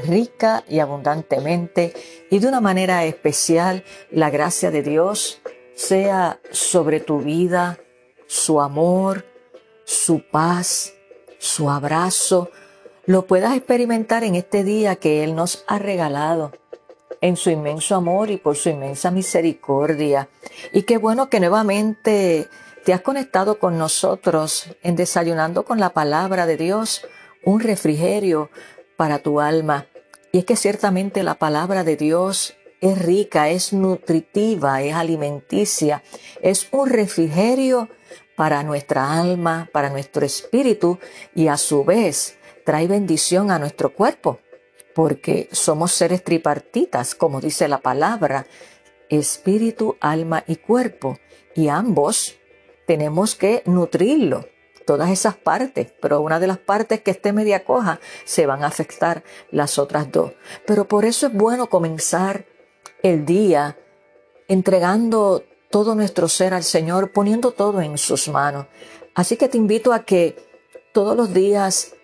rica y abundantemente y de una manera especial la gracia de Dios sea sobre tu vida, su amor, su paz, su abrazo, lo puedas experimentar en este día que Él nos ha regalado en su inmenso amor y por su inmensa misericordia. Y qué bueno que nuevamente te has conectado con nosotros en desayunando con la palabra de Dios, un refrigerio para tu alma. Y es que ciertamente la palabra de Dios es rica, es nutritiva, es alimenticia, es un refrigerio para nuestra alma, para nuestro espíritu y a su vez trae bendición a nuestro cuerpo, porque somos seres tripartitas, como dice la palabra, espíritu, alma y cuerpo, y ambos tenemos que nutrirlo todas esas partes, pero una de las partes que esté media coja se van a afectar las otras dos. Pero por eso es bueno comenzar el día entregando todo nuestro ser al Señor, poniendo todo en sus manos. Así que te invito a que todos los días,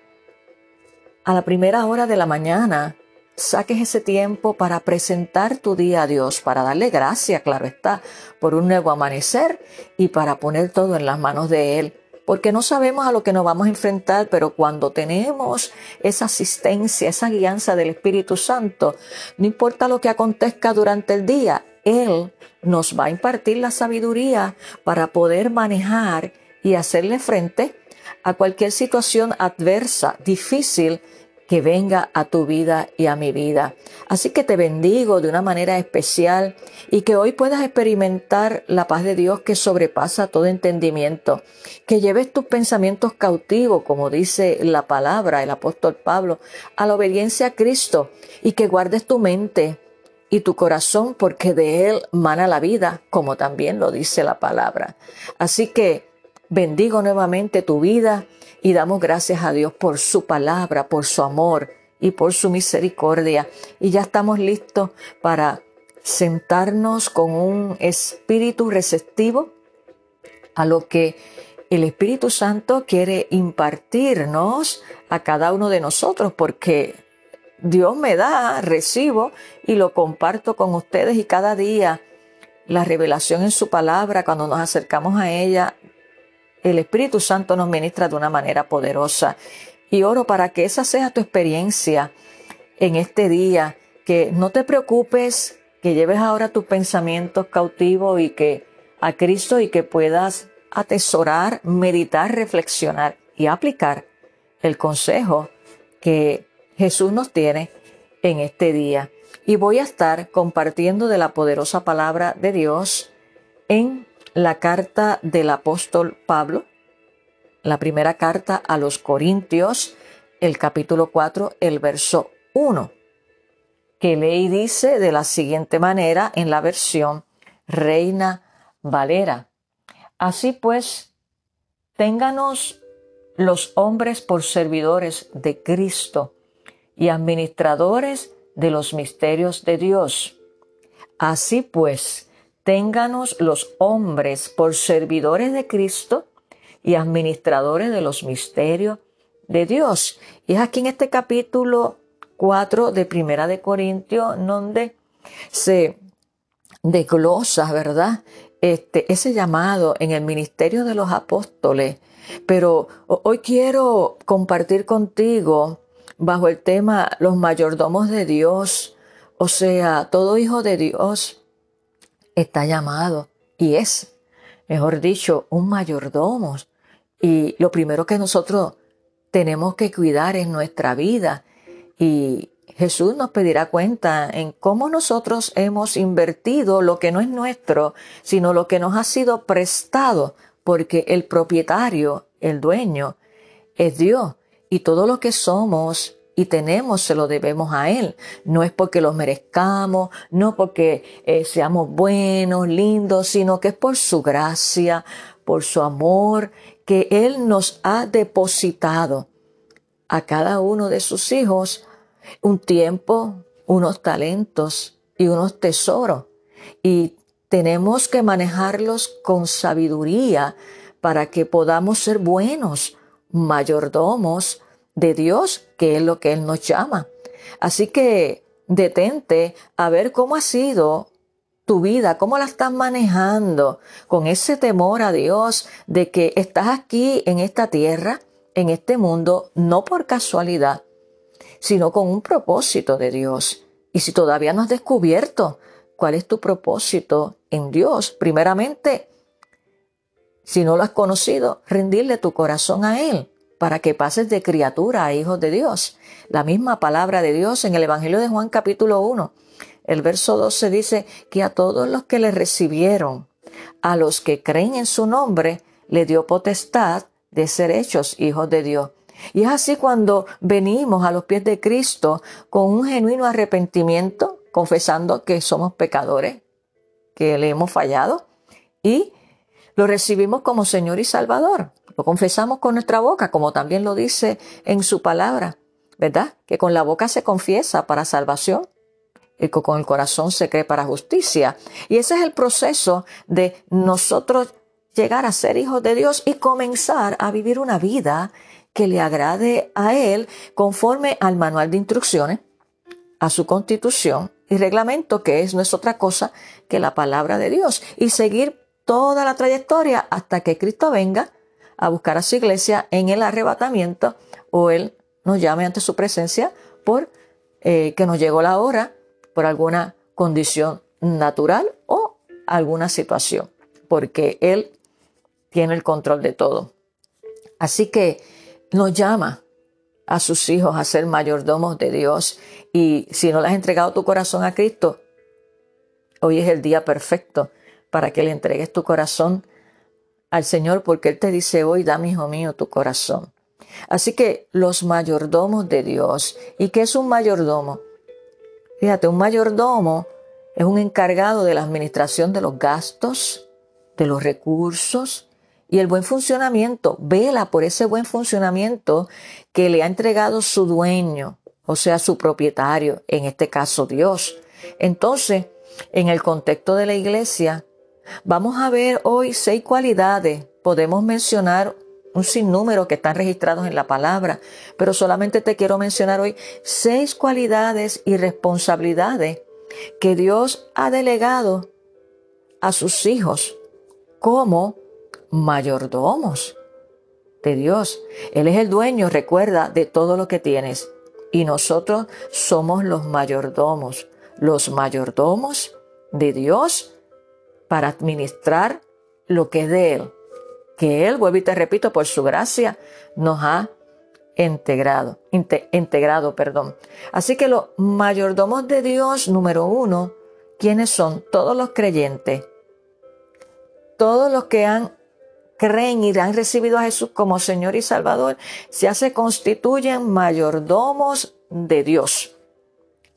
a la primera hora de la mañana, saques ese tiempo para presentar tu día a Dios, para darle gracias, claro está, por un nuevo amanecer y para poner todo en las manos de Él porque no sabemos a lo que nos vamos a enfrentar, pero cuando tenemos esa asistencia, esa guianza del Espíritu Santo, no importa lo que acontezca durante el día, Él nos va a impartir la sabiduría para poder manejar y hacerle frente a cualquier situación adversa, difícil, que venga a tu vida y a mi vida. Así que te bendigo de una manera especial y que hoy puedas experimentar la paz de Dios que sobrepasa todo entendimiento, que lleves tus pensamientos cautivos, como dice la palabra, el apóstol Pablo, a la obediencia a Cristo y que guardes tu mente y tu corazón porque de él mana la vida, como también lo dice la palabra. Así que bendigo nuevamente tu vida y damos gracias a Dios por su palabra, por su amor y por su misericordia. Y ya estamos listos para sentarnos con un espíritu receptivo a lo que el Espíritu Santo quiere impartirnos a cada uno de nosotros, porque Dios me da, recibo y lo comparto con ustedes y cada día la revelación en su palabra, cuando nos acercamos a ella, el Espíritu Santo nos ministra de una manera poderosa. Y oro para que esa sea tu experiencia en este día, que no te preocupes, que lleves ahora tus pensamientos cautivos y que a Cristo y que puedas atesorar, meditar, reflexionar y aplicar el consejo que Jesús nos tiene en este día. Y voy a estar compartiendo de la poderosa palabra de Dios en la carta del apóstol Pablo, la primera carta a los Corintios, el capítulo 4, el verso 1, que lee y dice de la siguiente manera en la versión Reina Valera. Así pues, ténganos los hombres por servidores de Cristo y administradores de los misterios de Dios. Así pues, ténganos los hombres por servidores de Cristo y administradores de los misterios de Dios. Y es aquí en este capítulo 4 de Primera de Corintios donde se desglosa, ¿verdad? Este, ese llamado en el ministerio de los apóstoles. Pero hoy quiero compartir contigo bajo el tema los mayordomos de Dios, o sea, todo hijo de Dios está llamado y es, mejor dicho, un mayordomo. Y lo primero que nosotros tenemos que cuidar es nuestra vida. Y Jesús nos pedirá cuenta en cómo nosotros hemos invertido lo que no es nuestro, sino lo que nos ha sido prestado, porque el propietario, el dueño, es Dios. Y todo lo que somos y tenemos, se lo debemos a Él. No es porque lo merezcamos, no porque eh, seamos buenos, lindos, sino que es por su gracia, por su amor, que Él nos ha depositado a cada uno de sus hijos un tiempo, unos talentos y unos tesoros. Y tenemos que manejarlos con sabiduría para que podamos ser buenos mayordomos de Dios, que es lo que Él nos llama. Así que detente a ver cómo ha sido tu vida, cómo la estás manejando con ese temor a Dios de que estás aquí en esta tierra, en este mundo, no por casualidad, sino con un propósito de Dios. Y si todavía no has descubierto cuál es tu propósito en Dios, primeramente, si no lo has conocido, rendirle tu corazón a Él para que pases de criatura a hijos de Dios. La misma palabra de Dios en el Evangelio de Juan capítulo 1, el verso 12 dice que a todos los que le recibieron, a los que creen en su nombre, le dio potestad de ser hechos hijos de Dios. Y es así cuando venimos a los pies de Cristo con un genuino arrepentimiento, confesando que somos pecadores, que le hemos fallado, y lo recibimos como Señor y Salvador. Lo confesamos con nuestra boca, como también lo dice en su palabra, ¿verdad? Que con la boca se confiesa para salvación y con el corazón se cree para justicia. Y ese es el proceso de nosotros llegar a ser hijos de Dios y comenzar a vivir una vida que le agrade a Él conforme al manual de instrucciones, a su constitución y reglamento, que es no es otra cosa que la palabra de Dios, y seguir toda la trayectoria hasta que Cristo venga a buscar a su iglesia en el arrebatamiento o Él nos llame ante su presencia por eh, que nos llegó la hora por alguna condición natural o alguna situación, porque Él tiene el control de todo. Así que nos llama a sus hijos a ser mayordomos de Dios y si no le has entregado tu corazón a Cristo, hoy es el día perfecto para que le entregues tu corazón al Señor porque Él te dice hoy, dame hijo mío tu corazón. Así que los mayordomos de Dios, ¿y qué es un mayordomo? Fíjate, un mayordomo es un encargado de la administración de los gastos, de los recursos y el buen funcionamiento. Vela por ese buen funcionamiento que le ha entregado su dueño, o sea, su propietario, en este caso Dios. Entonces, en el contexto de la iglesia, Vamos a ver hoy seis cualidades. Podemos mencionar un sinnúmero que están registrados en la palabra, pero solamente te quiero mencionar hoy seis cualidades y responsabilidades que Dios ha delegado a sus hijos como mayordomos de Dios. Él es el dueño, recuerda, de todo lo que tienes. Y nosotros somos los mayordomos, los mayordomos de Dios para administrar lo que es de Él, que Él, vuelvo y te repito, por su gracia nos ha integrado, integrado, perdón. Así que los mayordomos de Dios, número uno, ¿quiénes son? Todos los creyentes, todos los que han creen y han recibido a Jesús como Señor y Salvador, ya se constituyen mayordomos de Dios.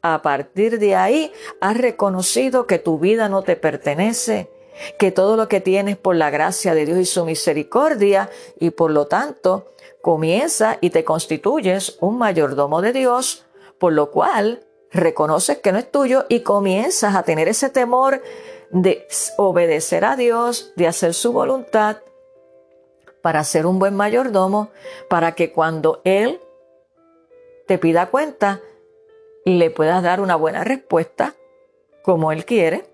A partir de ahí has reconocido que tu vida no te pertenece, que todo lo que tienes por la gracia de Dios y su misericordia y por lo tanto comienza y te constituyes un mayordomo de Dios, por lo cual reconoces que no es tuyo y comienzas a tener ese temor de obedecer a Dios, de hacer su voluntad para ser un buen mayordomo, para que cuando Él te pida cuenta, le puedas dar una buena respuesta como Él quiere,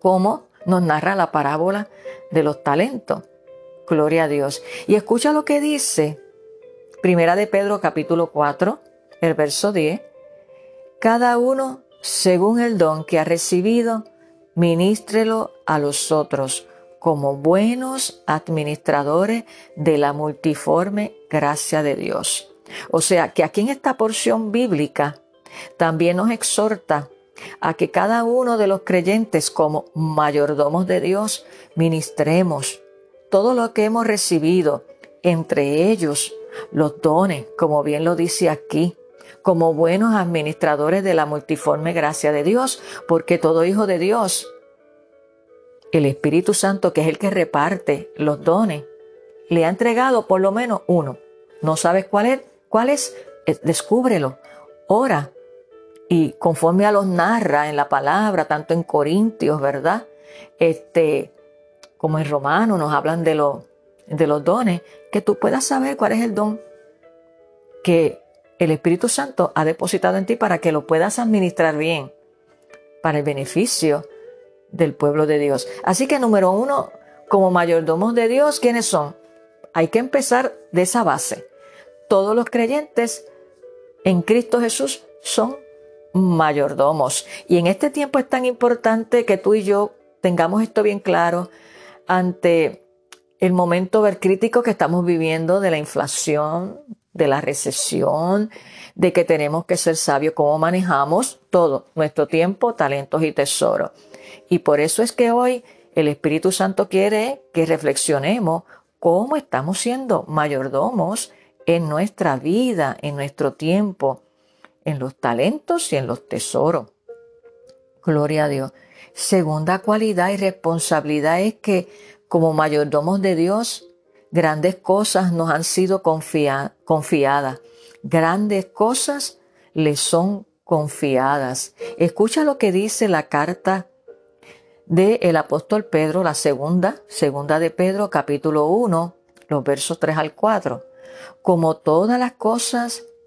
como nos narra la parábola de los talentos. Gloria a Dios. Y escucha lo que dice Primera de Pedro capítulo 4, el verso 10. Cada uno, según el don que ha recibido, ministrelo a los otros como buenos administradores de la multiforme gracia de Dios. O sea que aquí en esta porción bíblica también nos exhorta a que cada uno de los creyentes como mayordomos de Dios ministremos todo lo que hemos recibido, entre ellos los dones, como bien lo dice aquí, como buenos administradores de la multiforme gracia de Dios, porque todo hijo de Dios, el Espíritu Santo, que es el que reparte los dones, le ha entregado por lo menos uno. ¿No sabes cuál es? ¿Cuál es? Eh, descúbrelo. Ora. Y conforme a los narra en la palabra, tanto en Corintios, ¿verdad? Este, como en Romanos nos hablan de, de los dones, que tú puedas saber cuál es el don que el Espíritu Santo ha depositado en ti para que lo puedas administrar bien, para el beneficio del pueblo de Dios. Así que número uno, como mayordomos de Dios, ¿quiénes son? Hay que empezar de esa base. Todos los creyentes en Cristo Jesús son mayordomos. Y en este tiempo es tan importante que tú y yo tengamos esto bien claro ante el momento crítico que estamos viviendo de la inflación, de la recesión, de que tenemos que ser sabios cómo manejamos todo, nuestro tiempo, talentos y tesoros. Y por eso es que hoy el Espíritu Santo quiere que reflexionemos cómo estamos siendo mayordomos en nuestra vida, en nuestro tiempo, en los talentos y en los tesoros. Gloria a Dios. Segunda cualidad y responsabilidad es que como mayordomos de Dios, grandes cosas nos han sido confiadas. Grandes cosas le son confiadas. Escucha lo que dice la carta del el apóstol Pedro, la segunda, segunda de Pedro, capítulo 1, los versos 3 al 4. Como todas las cosas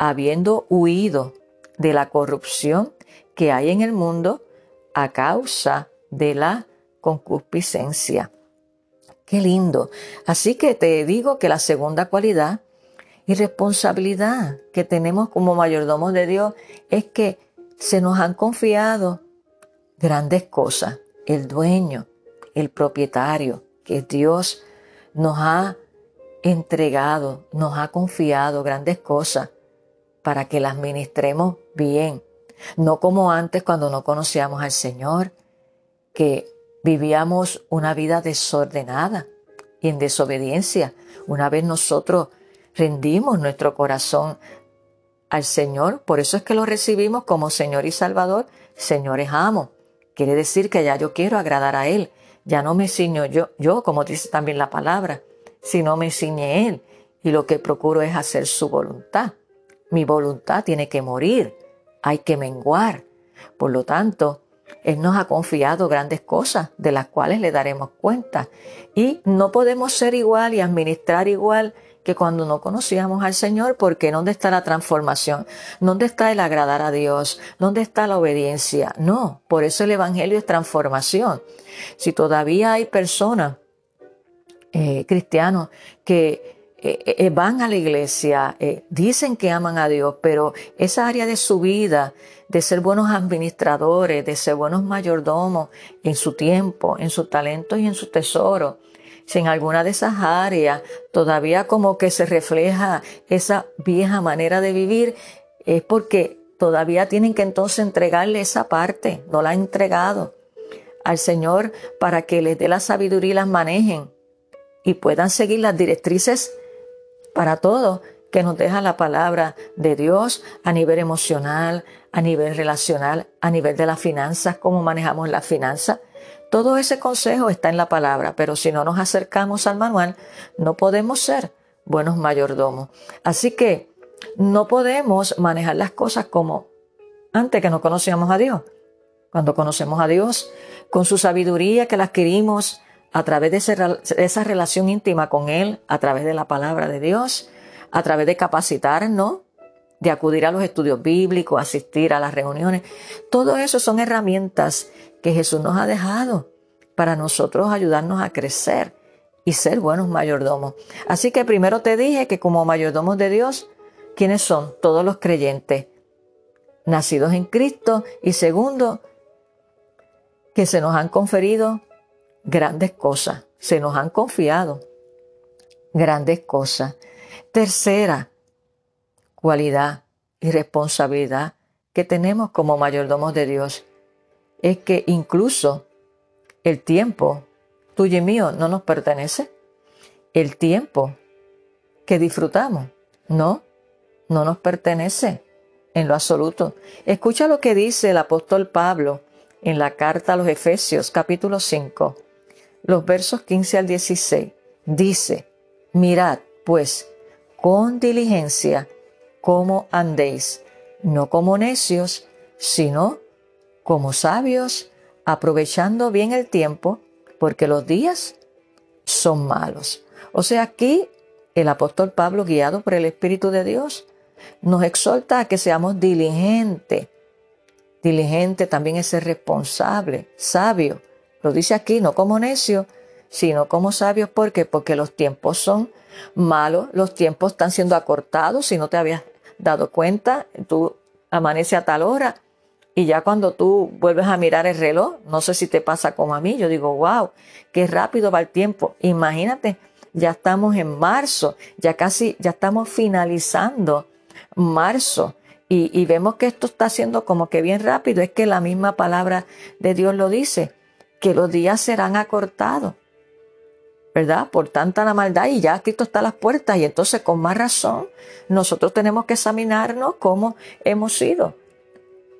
habiendo huido de la corrupción que hay en el mundo a causa de la concupiscencia. Qué lindo. Así que te digo que la segunda cualidad y responsabilidad que tenemos como mayordomos de Dios es que se nos han confiado grandes cosas. El dueño, el propietario, que Dios nos ha entregado, nos ha confiado grandes cosas para que las ministremos bien. No como antes cuando no conocíamos al Señor, que vivíamos una vida desordenada y en desobediencia. Una vez nosotros rendimos nuestro corazón al Señor, por eso es que lo recibimos como Señor y Salvador, Señor es amo. Quiere decir que ya yo quiero agradar a Él, ya no me ciño yo, yo como dice también la palabra, sino me ciñe Él y lo que procuro es hacer su voluntad. Mi voluntad tiene que morir, hay que menguar. Por lo tanto, él nos ha confiado grandes cosas de las cuales le daremos cuenta. Y no podemos ser igual y administrar igual que cuando no conocíamos al Señor, porque ¿dónde está la transformación? ¿Dónde está el agradar a Dios? ¿Dónde está la obediencia? No, por eso el Evangelio es transformación. Si todavía hay personas, eh, cristianos, que eh, eh, van a la iglesia, dicen que aman a Dios, pero esa área de su vida de ser buenos administradores, de ser buenos mayordomos en su tiempo, en su talento y en su tesoro. Si en alguna de esas áreas todavía como que se refleja esa vieja manera de vivir, es porque todavía tienen que entonces entregarle esa parte, no la han entregado al Señor para que les dé la sabiduría y las manejen y puedan seguir las directrices para todo que nos deja la palabra de Dios a nivel emocional, a nivel relacional, a nivel de las finanzas, cómo manejamos las finanzas. Todo ese consejo está en la palabra, pero si no nos acercamos al manual, no podemos ser buenos mayordomos. Así que no podemos manejar las cosas como antes que no conocíamos a Dios. Cuando conocemos a Dios, con su sabiduría que la adquirimos a través de esa relación íntima con Él, a través de la palabra de Dios, a través de capacitarnos, de acudir a los estudios bíblicos, asistir a las reuniones. Todo eso son herramientas que Jesús nos ha dejado para nosotros ayudarnos a crecer y ser buenos mayordomos. Así que primero te dije que como mayordomos de Dios, ¿quiénes son? Todos los creyentes nacidos en Cristo y segundo, que se nos han conferido grandes cosas, se nos han confiado grandes cosas. Tercera cualidad y responsabilidad que tenemos como mayordomos de Dios es que incluso el tiempo tuyo y mío no nos pertenece. El tiempo que disfrutamos, no, no nos pertenece en lo absoluto. Escucha lo que dice el apóstol Pablo en la carta a los Efesios capítulo 5, los versos 15 al 16. Dice, mirad pues con diligencia cómo andéis, no como necios, sino como sabios, aprovechando bien el tiempo, porque los días son malos. O sea, aquí el apóstol Pablo, guiado por el Espíritu de Dios, nos exhorta a que seamos diligentes. Diligente también es ser responsable, sabio. Lo dice aquí, no como necio, sino como sabios. ¿Por qué? Porque los tiempos son malos, los tiempos están siendo acortados. Si no te habías dado cuenta, tú amanece a tal hora y ya cuando tú vuelves a mirar el reloj, no sé si te pasa como a mí, yo digo, wow, qué rápido va el tiempo. Imagínate, ya estamos en marzo, ya casi, ya estamos finalizando marzo. Y, y, vemos que esto está haciendo como que bien rápido. Es que la misma palabra de Dios lo dice, que los días serán acortados. ¿Verdad? Por tanta la maldad y ya Cristo está a las puertas y entonces con más razón nosotros tenemos que examinarnos cómo hemos sido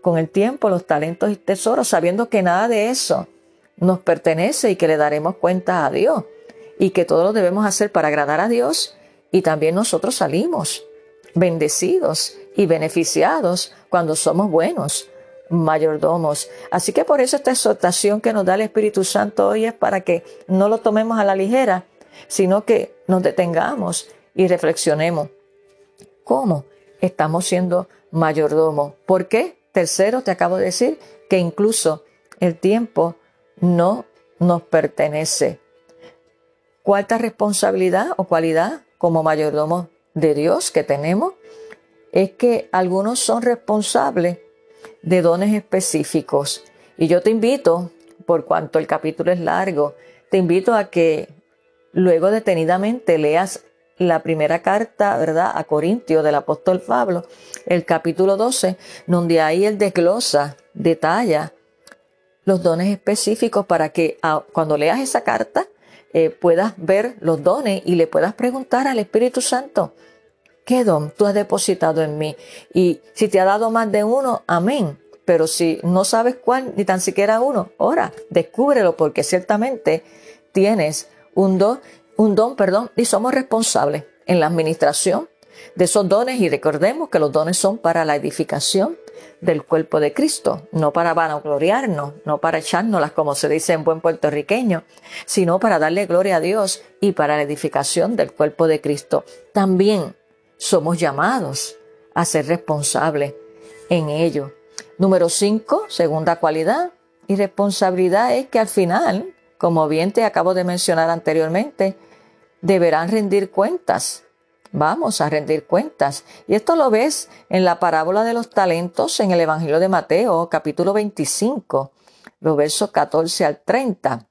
con el tiempo, los talentos y tesoros, sabiendo que nada de eso nos pertenece y que le daremos cuenta a Dios y que todo lo debemos hacer para agradar a Dios y también nosotros salimos bendecidos y beneficiados cuando somos buenos mayordomos. Así que por eso esta exhortación que nos da el Espíritu Santo hoy es para que no lo tomemos a la ligera, sino que nos detengamos y reflexionemos. ¿Cómo estamos siendo mayordomos? ¿Por qué? Tercero, te acabo de decir que incluso el tiempo no nos pertenece. Cuarta responsabilidad o cualidad como mayordomos de Dios que tenemos es que algunos son responsables de dones específicos. Y yo te invito, por cuanto el capítulo es largo, te invito a que luego detenidamente leas la primera carta, ¿verdad?, a Corintio del apóstol Pablo, el capítulo 12, donde ahí él desglosa, detalla los dones específicos para que ah, cuando leas esa carta eh, puedas ver los dones y le puedas preguntar al Espíritu Santo, ¿qué don tú has depositado en mí? Y si te ha dado más de uno, amén. Pero si no sabes cuál, ni tan siquiera uno, ora, descúbrelo porque ciertamente tienes un don, perdón, y somos responsables en la administración de esos dones y recordemos que los dones son para la edificación del cuerpo de Cristo, no para vanagloriarnos, no para echárnoslas como se dice en buen puertorriqueño, sino para darle gloria a Dios y para la edificación del cuerpo de Cristo. También somos llamados a ser responsables en ello. Número cinco, segunda cualidad y responsabilidad es que al final, como bien te acabo de mencionar anteriormente, deberán rendir cuentas Vamos a rendir cuentas. Y esto lo ves en la parábola de los talentos en el Evangelio de Mateo, capítulo 25, los versos 14 al 30.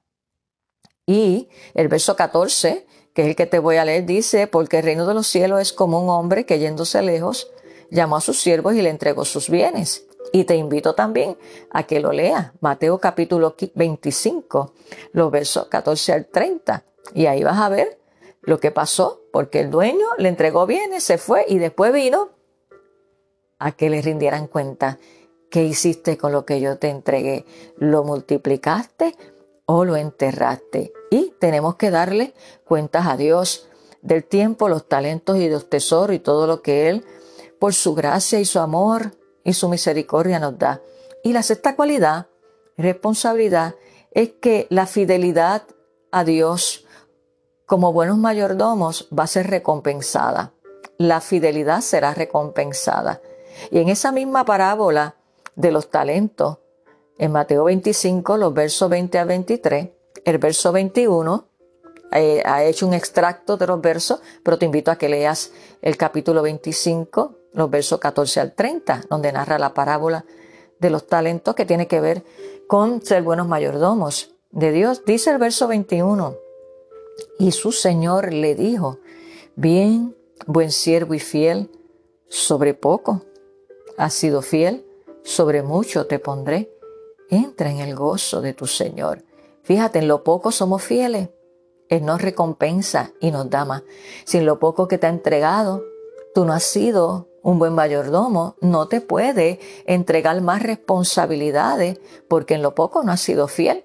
Y el verso 14, que es el que te voy a leer, dice, porque el reino de los cielos es como un hombre que yéndose lejos, llamó a sus siervos y le entregó sus bienes. Y te invito también a que lo leas, Mateo capítulo 25, los versos 14 al 30. Y ahí vas a ver lo que pasó, porque el dueño le entregó bienes, se fue y después vino a que le rindieran cuenta. ¿Qué hiciste con lo que yo te entregué? ¿Lo multiplicaste o lo enterraste? Y tenemos que darle cuentas a Dios del tiempo, los talentos y los tesoros y todo lo que Él, por su gracia y su amor y su misericordia nos da. Y la sexta cualidad, responsabilidad, es que la fidelidad a Dios como buenos mayordomos va a ser recompensada. La fidelidad será recompensada. Y en esa misma parábola de los talentos, en Mateo 25, los versos 20 a 23, el verso 21, eh, ha hecho un extracto de los versos, pero te invito a que leas el capítulo 25 los versos 14 al 30, donde narra la parábola de los talentos que tiene que ver con ser buenos mayordomos de Dios. Dice el verso 21, y su Señor le dijo, bien, buen siervo y fiel, sobre poco has sido fiel, sobre mucho te pondré. Entra en el gozo de tu Señor. Fíjate, en lo poco somos fieles. Él nos recompensa y nos da más. Si en lo poco que te ha entregado, tú no has sido un buen mayordomo, no te puede entregar más responsabilidades porque en lo poco no has sido fiel.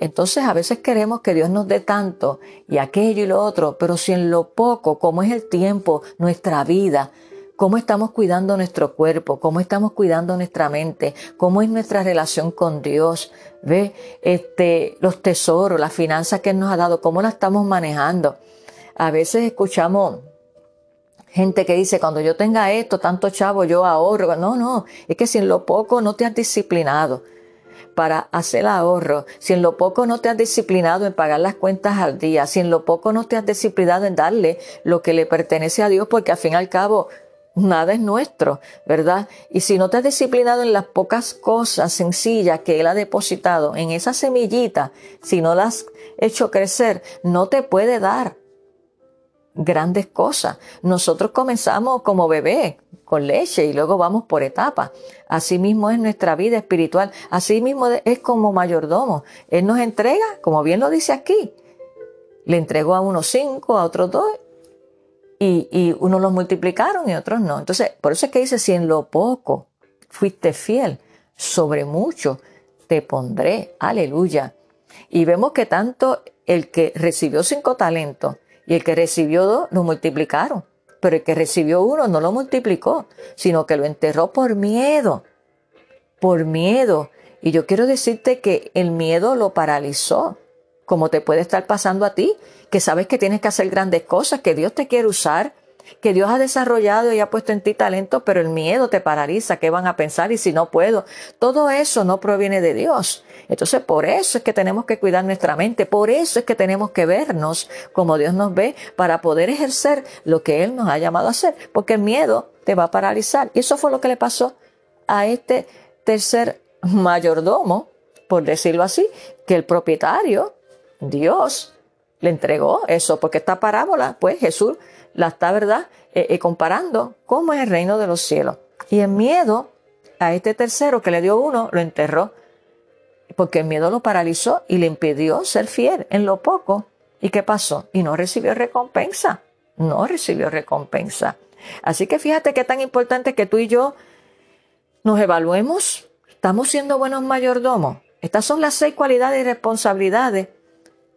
Entonces a veces queremos que Dios nos dé tanto y aquello y lo otro, pero si en lo poco, como es el tiempo, nuestra vida, cómo estamos cuidando nuestro cuerpo, cómo estamos cuidando nuestra mente, cómo es nuestra relación con Dios, ve este, los tesoros, las finanzas que Él nos ha dado, cómo las estamos manejando. A veces escuchamos gente que dice, cuando yo tenga esto, tanto chavo, yo ahorro. No, no, es que si en lo poco no te has disciplinado para hacer ahorro, si en lo poco no te has disciplinado en pagar las cuentas al día, si en lo poco no te has disciplinado en darle lo que le pertenece a Dios, porque al fin y al cabo nada es nuestro, ¿verdad? Y si no te has disciplinado en las pocas cosas sencillas que Él ha depositado en esa semillita, si no las has hecho crecer, no te puede dar grandes cosas. Nosotros comenzamos como bebé, con leche, y luego vamos por etapas. Así mismo es nuestra vida espiritual. Así mismo es como mayordomo. Él nos entrega, como bien lo dice aquí. Le entregó a unos cinco, a otros dos, y, unos los multiplicaron y otros no. Entonces, por eso es que dice, si en lo poco fuiste fiel, sobre mucho te pondré. Aleluya. Y vemos que tanto el que recibió cinco talentos y el que recibió dos lo multiplicaron. Pero el que recibió uno no lo multiplicó, sino que lo enterró por miedo. Por miedo. Y yo quiero decirte que el miedo lo paralizó, como te puede estar pasando a ti, que sabes que tienes que hacer grandes cosas, que Dios te quiere usar, que Dios ha desarrollado y ha puesto en ti talento, pero el miedo te paraliza, ¿qué van a pensar? Y si no puedo, todo eso no proviene de Dios. Entonces, por eso es que tenemos que cuidar nuestra mente, por eso es que tenemos que vernos como Dios nos ve para poder ejercer lo que Él nos ha llamado a hacer, porque el miedo te va a paralizar. Y eso fue lo que le pasó a este tercer mayordomo, por decirlo así, que el propietario, Dios, le entregó eso, porque esta parábola, pues Jesús la está, ¿verdad?, eh, eh, comparando cómo es el reino de los cielos. Y el miedo a este tercero que le dio uno, lo enterró, porque el miedo lo paralizó y le impidió ser fiel en lo poco. ¿Y qué pasó? Y no recibió recompensa, no recibió recompensa. Así que fíjate qué tan importante que tú y yo nos evaluemos. ¿Estamos siendo buenos mayordomos? Estas son las seis cualidades y responsabilidades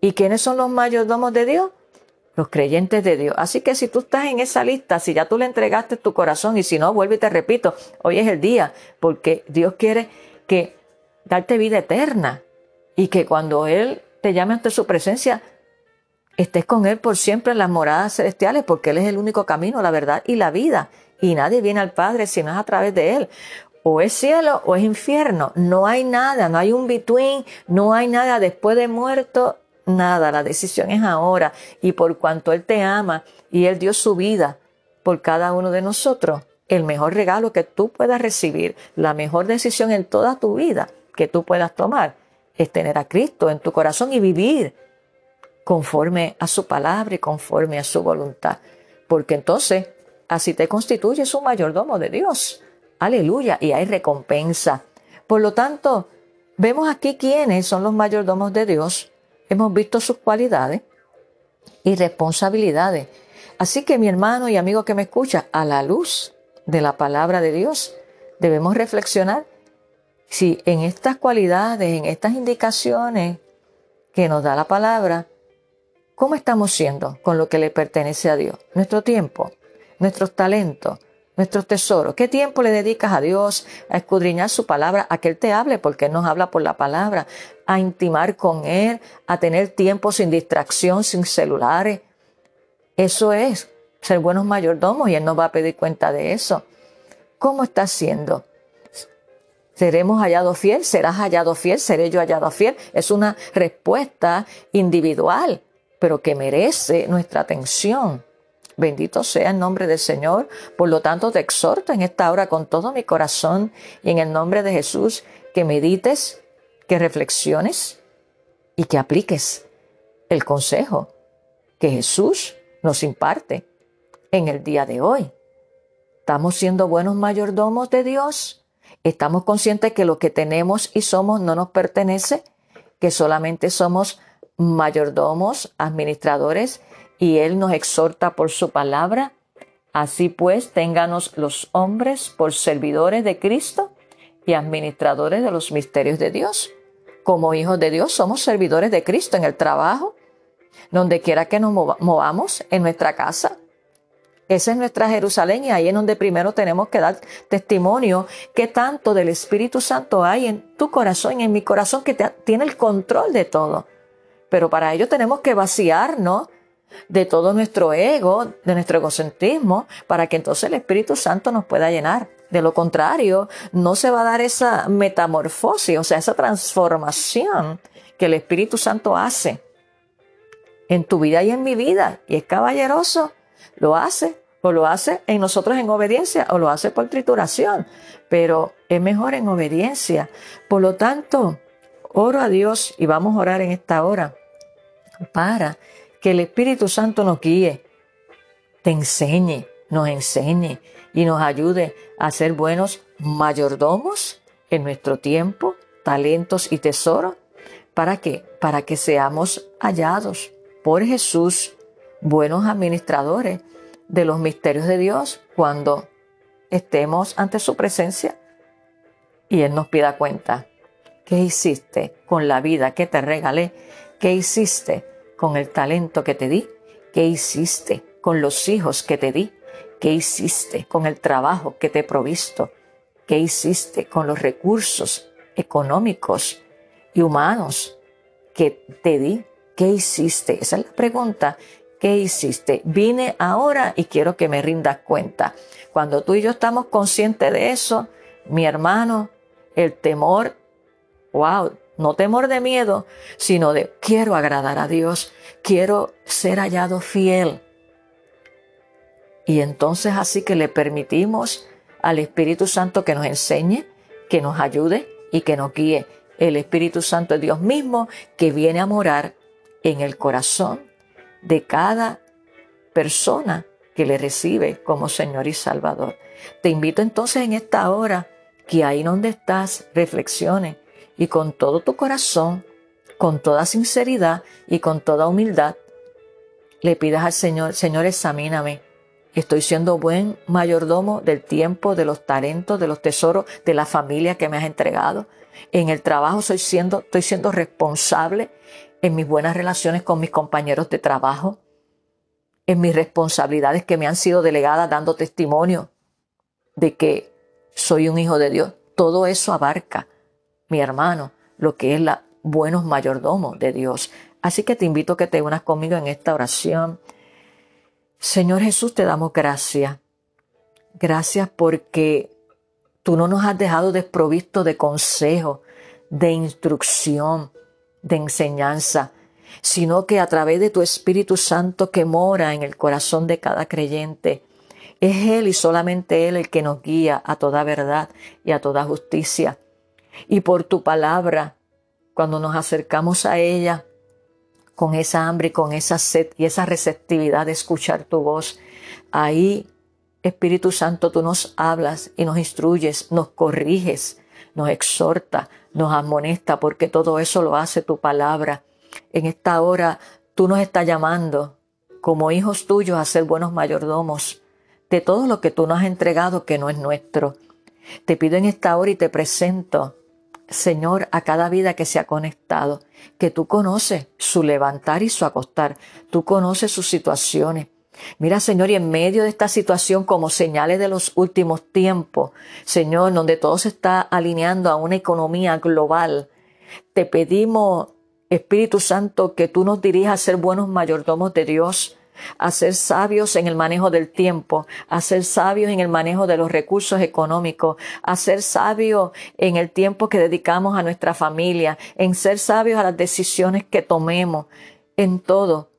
¿Y quiénes son los mayordomos de Dios? Los creyentes de Dios. Así que si tú estás en esa lista, si ya tú le entregaste tu corazón y si no, vuelve y te repito, hoy es el día, porque Dios quiere que darte vida eterna y que cuando Él te llame ante su presencia, estés con Él por siempre en las moradas celestiales, porque Él es el único camino, la verdad y la vida. Y nadie viene al Padre si no es a través de Él. O es cielo o es infierno. No hay nada, no hay un between, no hay nada después de muerto nada, la decisión es ahora. Y por cuanto Él te ama y Él dio su vida por cada uno de nosotros, el mejor regalo que tú puedas recibir, la mejor decisión en toda tu vida que tú puedas tomar, es tener a Cristo en tu corazón y vivir conforme a su palabra y conforme a su voluntad. Porque entonces así te constituyes un mayordomo de Dios. Aleluya. Y hay recompensa. Por lo tanto, vemos aquí quiénes son los mayordomos de Dios hemos visto sus cualidades y responsabilidades. Así que mi hermano y amigo que me escucha, a la luz de la palabra de Dios, debemos reflexionar si en estas cualidades, en estas indicaciones que nos da la palabra, ¿cómo estamos siendo con lo que le pertenece a Dios? Nuestro tiempo, nuestros talentos, nuestros tesoros. ¿Qué tiempo le dedicas a Dios a escudriñar su palabra, a que Él te hable, porque Él nos habla por la palabra, a intimar con Él, a tener tiempo sin distracción, sin celulares? Eso es ser buenos mayordomos y Él nos va a pedir cuenta de eso. ¿Cómo estás siendo? ¿Seremos hallados fiel? ¿Serás hallado fiel? ¿Seré yo hallado fiel? Es una respuesta individual, pero que merece nuestra atención. Bendito sea el nombre del Señor. Por lo tanto, te exhorto en esta hora con todo mi corazón y en el nombre de Jesús que medites, que reflexiones y que apliques el consejo que Jesús nos imparte en el día de hoy. ¿Estamos siendo buenos mayordomos de Dios? ¿Estamos conscientes que lo que tenemos y somos no nos pertenece? ¿Que solamente somos mayordomos, administradores y Él nos exhorta por su palabra? Así pues, ténganos los hombres por servidores de Cristo y administradores de los misterios de Dios. Como hijos de Dios somos servidores de Cristo en el trabajo, donde quiera que nos movamos, en nuestra casa, esa es nuestra Jerusalén y ahí es donde primero tenemos que dar testimonio que tanto del Espíritu Santo hay en tu corazón y en mi corazón que tiene el control de todo. Pero para ello tenemos que vaciarnos de todo nuestro ego, de nuestro egocentrismo, para que entonces el Espíritu Santo nos pueda llenar. De lo contrario, no se va a dar esa metamorfosis, o sea, esa transformación que el Espíritu Santo hace en tu vida y en mi vida. Y es caballeroso lo hace, o lo hace en nosotros en obediencia, o lo hace por trituración, pero es mejor en obediencia. Por lo tanto, oro a Dios y vamos a orar en esta hora para que el Espíritu Santo nos guíe, te enseñe, nos enseñe y nos ayude a ser buenos mayordomos en nuestro tiempo, talentos y tesoros. ¿Para qué? Para que seamos hallados por Jesús buenos administradores de los misterios de Dios cuando estemos ante su presencia y Él nos pida cuenta. ¿Qué hiciste con la vida que te regalé? ¿Qué hiciste con el talento que te di? ¿Qué hiciste con los hijos que te di? ¿Qué hiciste con el trabajo que te he provisto? ¿Qué hiciste con los recursos económicos y humanos que te di? ¿Qué hiciste? Esa es la pregunta ¿Qué hiciste? Vine ahora y quiero que me rindas cuenta. Cuando tú y yo estamos conscientes de eso, mi hermano, el temor, wow, no temor de miedo, sino de quiero agradar a Dios, quiero ser hallado fiel. Y entonces así que le permitimos al Espíritu Santo que nos enseñe, que nos ayude y que nos guíe. El Espíritu Santo es Dios mismo que viene a morar en el corazón de cada persona que le recibe como Señor y Salvador. Te invito entonces en esta hora que ahí donde estás reflexione y con todo tu corazón, con toda sinceridad y con toda humildad, le pidas al Señor, Señor, examíname. Estoy siendo buen mayordomo del tiempo, de los talentos, de los tesoros, de la familia que me has entregado. En el trabajo soy siendo, estoy siendo responsable en mis buenas relaciones con mis compañeros de trabajo, en mis responsabilidades que me han sido delegadas dando testimonio de que soy un hijo de Dios. Todo eso abarca, mi hermano, lo que es la buenos mayordomos de Dios. Así que te invito a que te unas conmigo en esta oración. Señor Jesús, te damos gracias. Gracias porque tú no nos has dejado desprovisto de consejo, de instrucción, de enseñanza, sino que a través de tu Espíritu Santo que mora en el corazón de cada creyente, es Él y solamente Él el que nos guía a toda verdad y a toda justicia. Y por tu palabra, cuando nos acercamos a ella, con esa hambre, con esa sed y esa receptividad de escuchar tu voz, ahí, Espíritu Santo, tú nos hablas y nos instruyes, nos corriges, nos exhorta, nos amonesta, porque todo eso lo hace tu palabra. En esta hora tú nos estás llamando como hijos tuyos a ser buenos mayordomos de todo lo que tú nos has entregado que no es nuestro. Te pido en esta hora y te presento, Señor, a cada vida que se ha conectado, que tú conoces su levantar y su acostar, tú conoces sus situaciones, Mira, Señor, y en medio de esta situación como señales de los últimos tiempos, Señor, donde todo se está alineando a una economía global, te pedimos, Espíritu Santo, que tú nos dirijas a ser buenos mayordomos de Dios, a ser sabios en el manejo del tiempo, a ser sabios en el manejo de los recursos económicos, a ser sabios en el tiempo que dedicamos a nuestra familia, en ser sabios a las decisiones que tomemos, en todo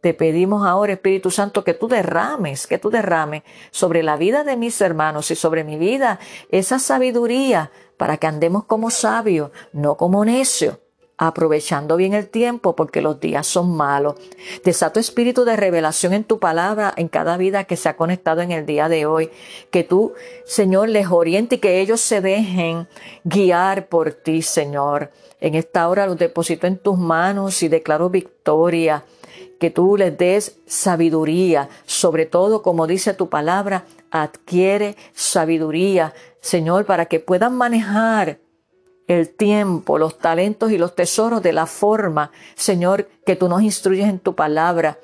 Te pedimos ahora, Espíritu Santo, que tú derrames, que tú derrames sobre la vida de mis hermanos y sobre mi vida esa sabiduría para que andemos como sabios, no como necios aprovechando bien el tiempo porque los días son malos. Desato espíritu de revelación en tu palabra en cada vida que se ha conectado en el día de hoy. Que tú, Señor, les oriente y que ellos se dejen guiar por ti, Señor. En esta hora los deposito en tus manos y declaro victoria. Que tú les des sabiduría, sobre todo, como dice tu palabra, adquiere sabiduría, Señor, para que puedan manejar el tiempo, los talentos y los tesoros de la forma, Señor, que tú nos instruyes en tu palabra,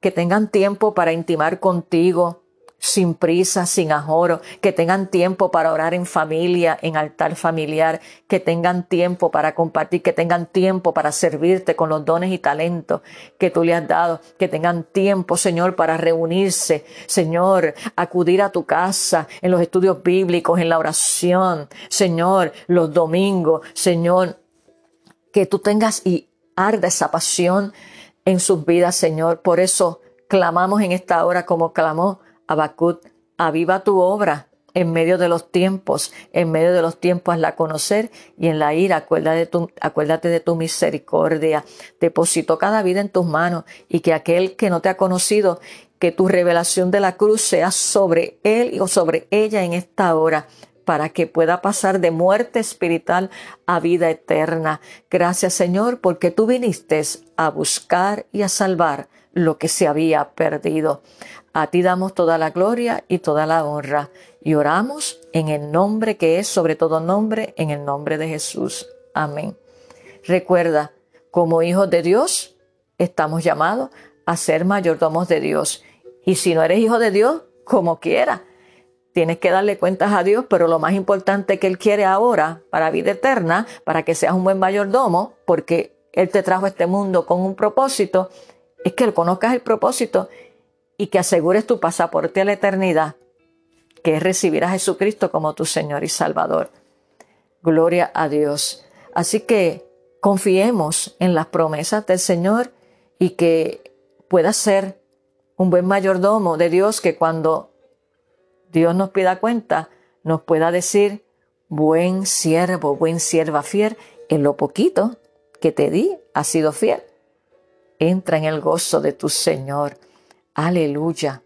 que tengan tiempo para intimar contigo, sin prisa, sin ajoro, que tengan tiempo para orar en familia, en altar familiar, que tengan tiempo para compartir, que tengan tiempo para servirte con los dones y talentos que tú le has dado, que tengan tiempo, Señor, para reunirse, Señor, acudir a tu casa, en los estudios bíblicos, en la oración, Señor, los domingos, Señor, que tú tengas y arda esa pasión en sus vidas, Señor. Por eso clamamos en esta hora como clamó Abacut, aviva tu obra en medio de los tiempos, en medio de los tiempos la conocer y en la ira acuérdate de, tu, acuérdate de tu misericordia. Deposito cada vida en tus manos y que aquel que no te ha conocido, que tu revelación de la cruz sea sobre él o sobre ella en esta hora para que pueda pasar de muerte espiritual a vida eterna. Gracias Señor porque tú viniste a buscar y a salvar lo que se había perdido. A ti damos toda la gloria y toda la honra y oramos en el nombre que es sobre todo nombre, en el nombre de Jesús. Amén. Recuerda, como hijos de Dios, estamos llamados a ser mayordomos de Dios. Y si no eres hijo de Dios, como quiera, tienes que darle cuentas a Dios, pero lo más importante que Él quiere ahora para vida eterna, para que seas un buen mayordomo, porque Él te trajo a este mundo con un propósito, es que conozcas el propósito y que asegures tu pasaporte a la eternidad, que es recibir a Jesucristo como tu Señor y Salvador. Gloria a Dios. Así que confiemos en las promesas del Señor y que pueda ser un buen mayordomo de Dios que cuando Dios nos pida cuenta, nos pueda decir, buen siervo, buen sierva fiel, en lo poquito que te di, has sido fiel. Entra en el gozo de tu Señor. Aleluya.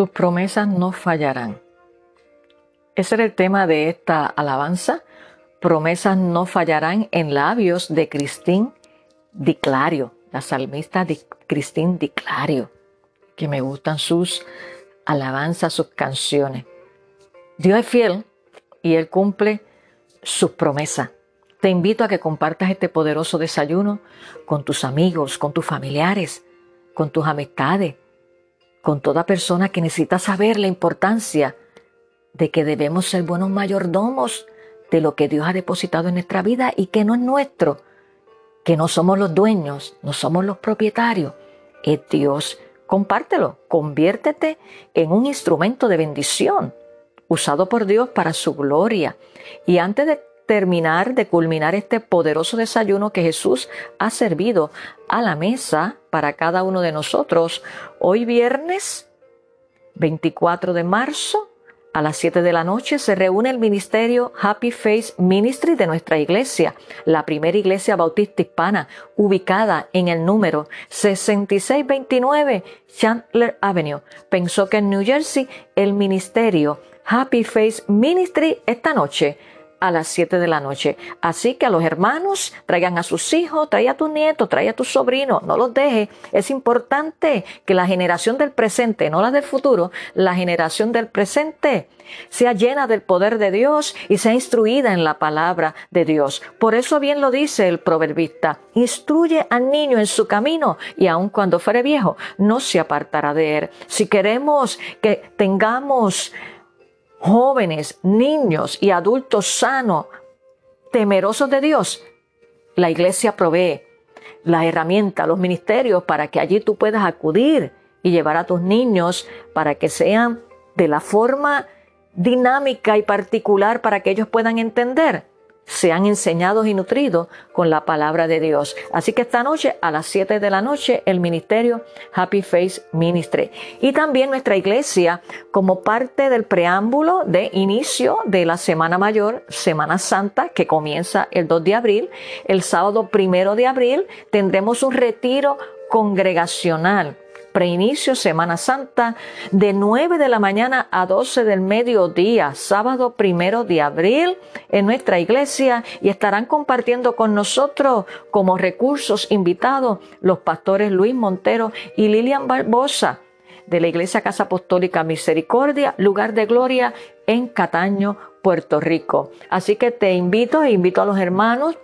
Tus promesas no fallarán. Ese era el tema de esta alabanza. Promesas no fallarán en labios de Cristín Diclario, la salmista de Cristín Diclario, que me gustan sus alabanzas, sus canciones. Dios es fiel y Él cumple sus promesas. Te invito a que compartas este poderoso desayuno con tus amigos, con tus familiares, con tus amistades, con toda persona que necesita saber la importancia de que debemos ser buenos mayordomos de lo que Dios ha depositado en nuestra vida y que no es nuestro, que no somos los dueños, no somos los propietarios, es Dios. Compártelo, conviértete en un instrumento de bendición usado por Dios para su gloria. Y antes de terminar, de culminar este poderoso desayuno que Jesús ha servido a la mesa para cada uno de nosotros, hoy viernes 24 de marzo, a las 7 de la noche se reúne el ministerio Happy Face Ministry de nuestra iglesia, la primera iglesia bautista hispana, ubicada en el número 6629 Chandler Avenue. Pensó que en New Jersey el ministerio Happy Face Ministry esta noche a las 7 de la noche. Así que a los hermanos traigan a sus hijos, traigan a tus nietos, traigan a tus sobrinos, no los deje. Es importante que la generación del presente, no la del futuro, la generación del presente sea llena del poder de Dios y sea instruida en la palabra de Dios. Por eso bien lo dice el proverbista, instruye al niño en su camino y aun cuando fuere viejo, no se apartará de él. Si queremos que tengamos jóvenes, niños y adultos sanos, temerosos de Dios, la iglesia provee la herramienta, los ministerios para que allí tú puedas acudir y llevar a tus niños para que sean de la forma dinámica y particular para que ellos puedan entender sean enseñados y nutridos con la palabra de Dios. Así que esta noche a las 7 de la noche el ministerio Happy Face Ministry y también nuestra iglesia como parte del preámbulo de inicio de la Semana Mayor, Semana Santa que comienza el 2 de abril, el sábado primero de abril tendremos un retiro congregacional preinicio Semana Santa de 9 de la mañana a 12 del mediodía, sábado primero de abril en nuestra iglesia y estarán compartiendo con nosotros como recursos invitados los pastores Luis Montero y Lilian Barbosa de la Iglesia Casa Apostólica Misericordia, lugar de gloria en Cataño, Puerto Rico. Así que te invito e invito a los hermanos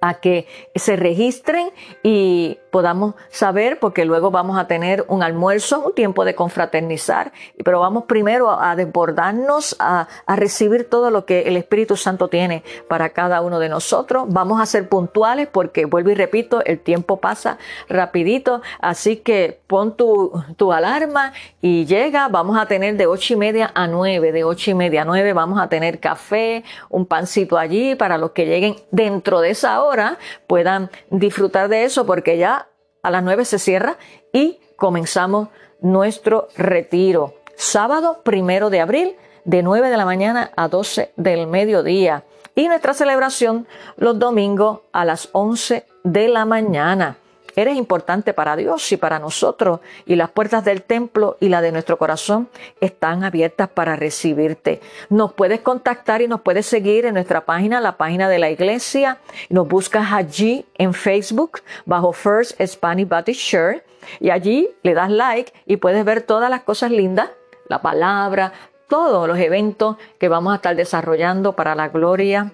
a que se registren y podamos saber, porque luego vamos a tener un almuerzo, un tiempo de confraternizar, pero vamos primero a desbordarnos, a, recibir todo lo que el Espíritu Santo tiene para cada uno de nosotros. Vamos a ser puntuales porque, vuelvo y repito, el tiempo pasa rapidito, así que pon tu, tu alarma y llega, vamos a tener de ocho y media a nueve, de ocho y media a nueve vamos a tener café, un pancito allí para los que lleguen dentro de esa hora puedan disfrutar de eso porque ya a las 9 se cierra y comenzamos nuestro retiro. Sábado primero de abril, de 9 de la mañana a 12 del mediodía. Y nuestra celebración los domingos a las 11 de la mañana. Eres importante para Dios y para nosotros y las puertas del templo y la de nuestro corazón están abiertas para recibirte. Nos puedes contactar y nos puedes seguir en nuestra página, la página de la iglesia. Nos buscas allí en Facebook bajo First Spanish Baptist Church y allí le das like y puedes ver todas las cosas lindas, la palabra, todos los eventos que vamos a estar desarrollando para la gloria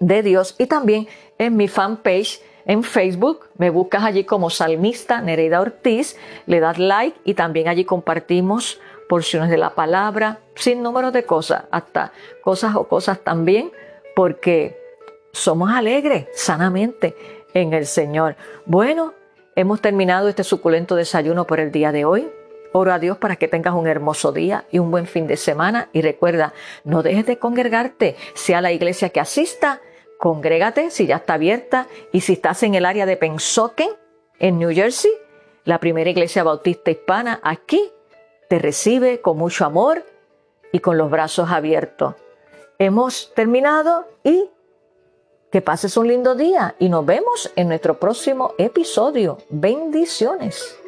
de Dios y también en mi fanpage en Facebook, me buscas allí como Salmista Nereida Ortiz, le das like y también allí compartimos porciones de la palabra, sin número de cosas, hasta cosas o cosas también, porque somos alegres sanamente en el Señor. Bueno, hemos terminado este suculento desayuno por el día de hoy. Oro a Dios para que tengas un hermoso día y un buen fin de semana. Y recuerda, no dejes de congregarte, sea la iglesia que asista congrégate si ya está abierta y si estás en el área de Pensoken, en New Jersey, la primera iglesia bautista hispana aquí te recibe con mucho amor y con los brazos abiertos. Hemos terminado y que pases un lindo día y nos vemos en nuestro próximo episodio. Bendiciones.